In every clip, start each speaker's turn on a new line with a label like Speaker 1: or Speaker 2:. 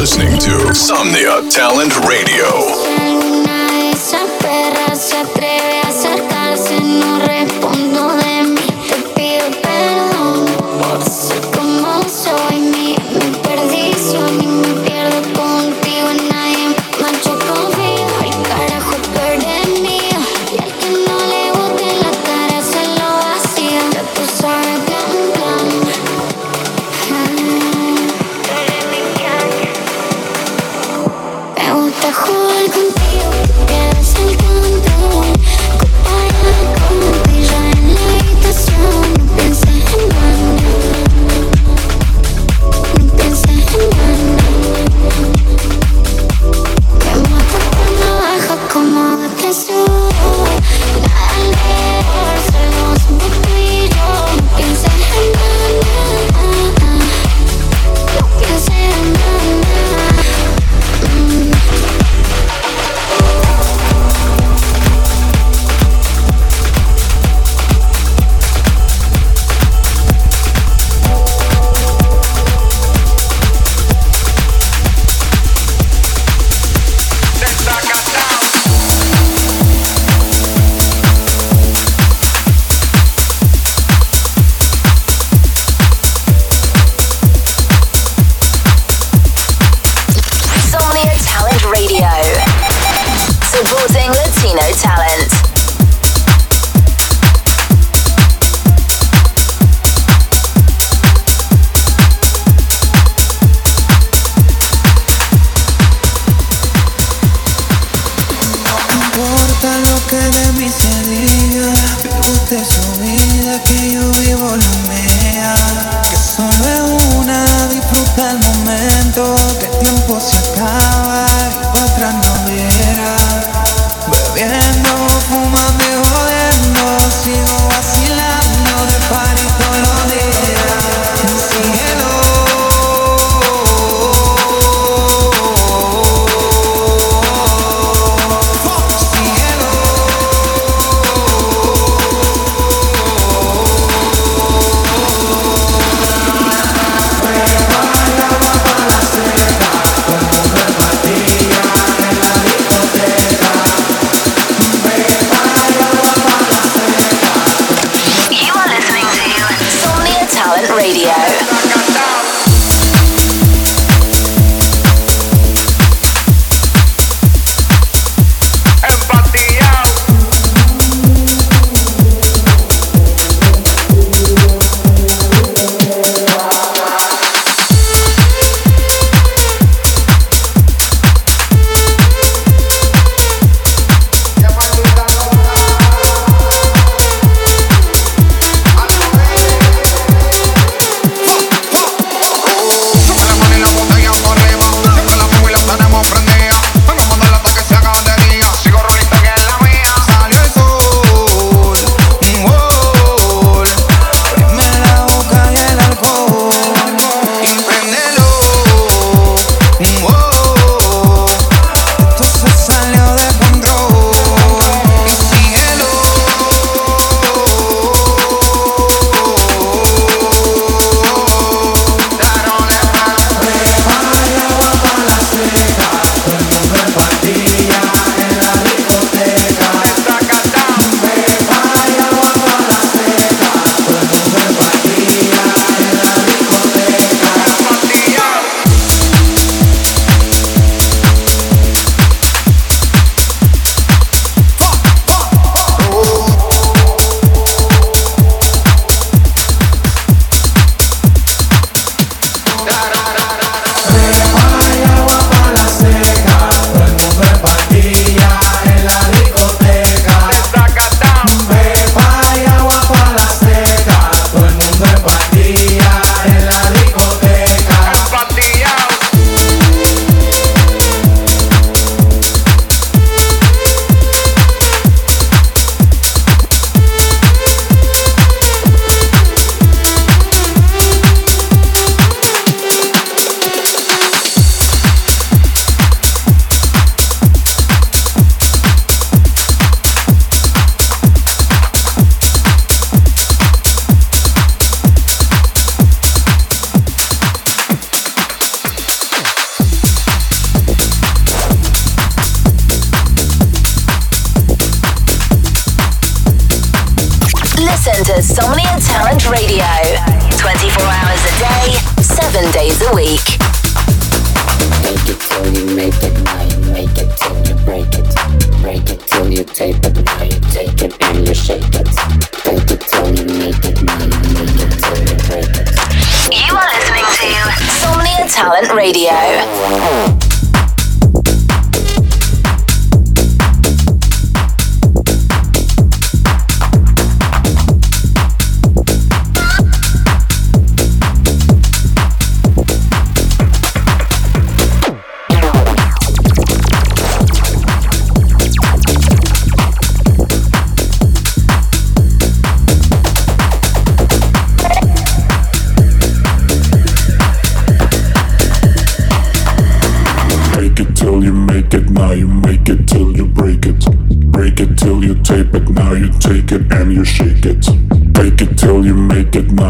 Speaker 1: Listening to Somnia Talent Radio.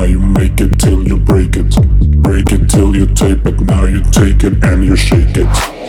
Speaker 2: Now you make it till you break it. Break it till you tape it. Now you take it and you shake it.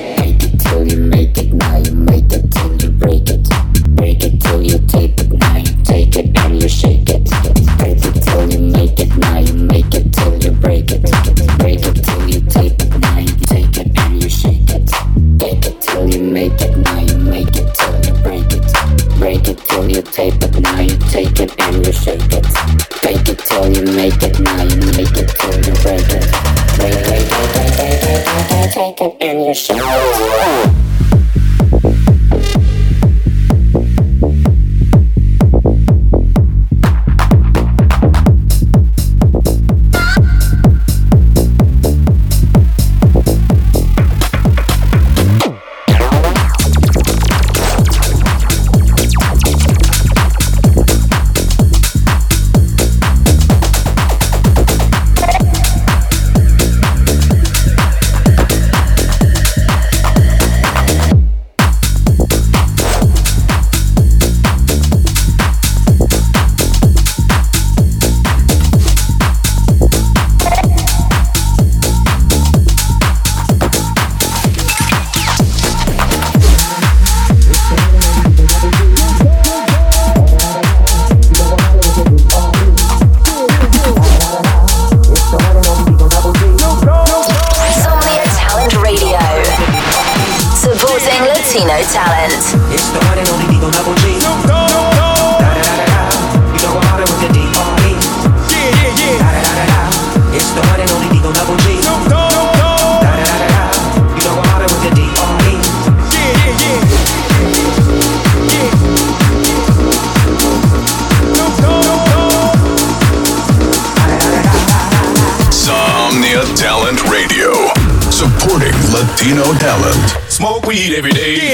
Speaker 3: weed every day.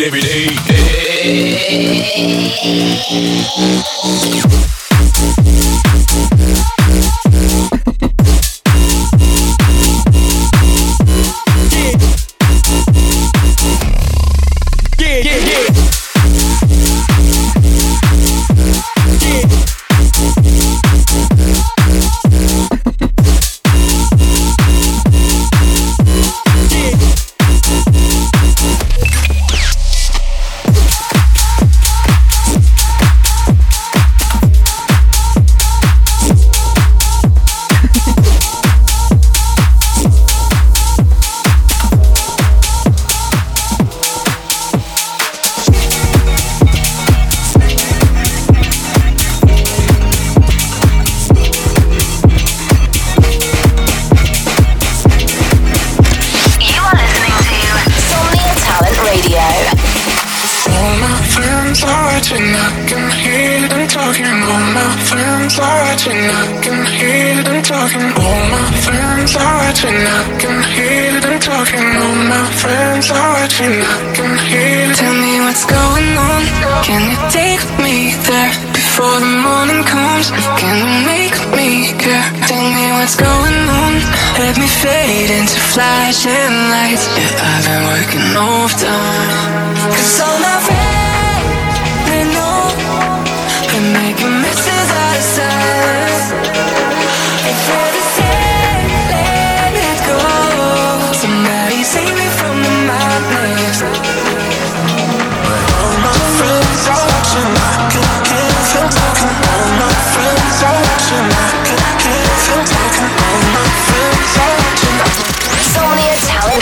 Speaker 3: every day.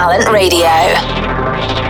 Speaker 1: Talent Radio.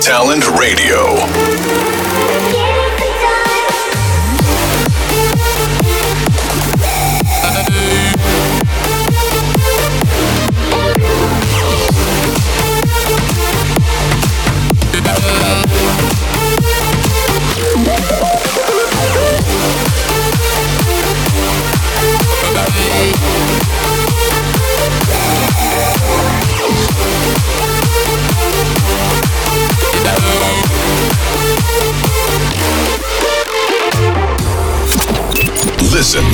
Speaker 4: Talent Radio.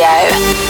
Speaker 5: Radio.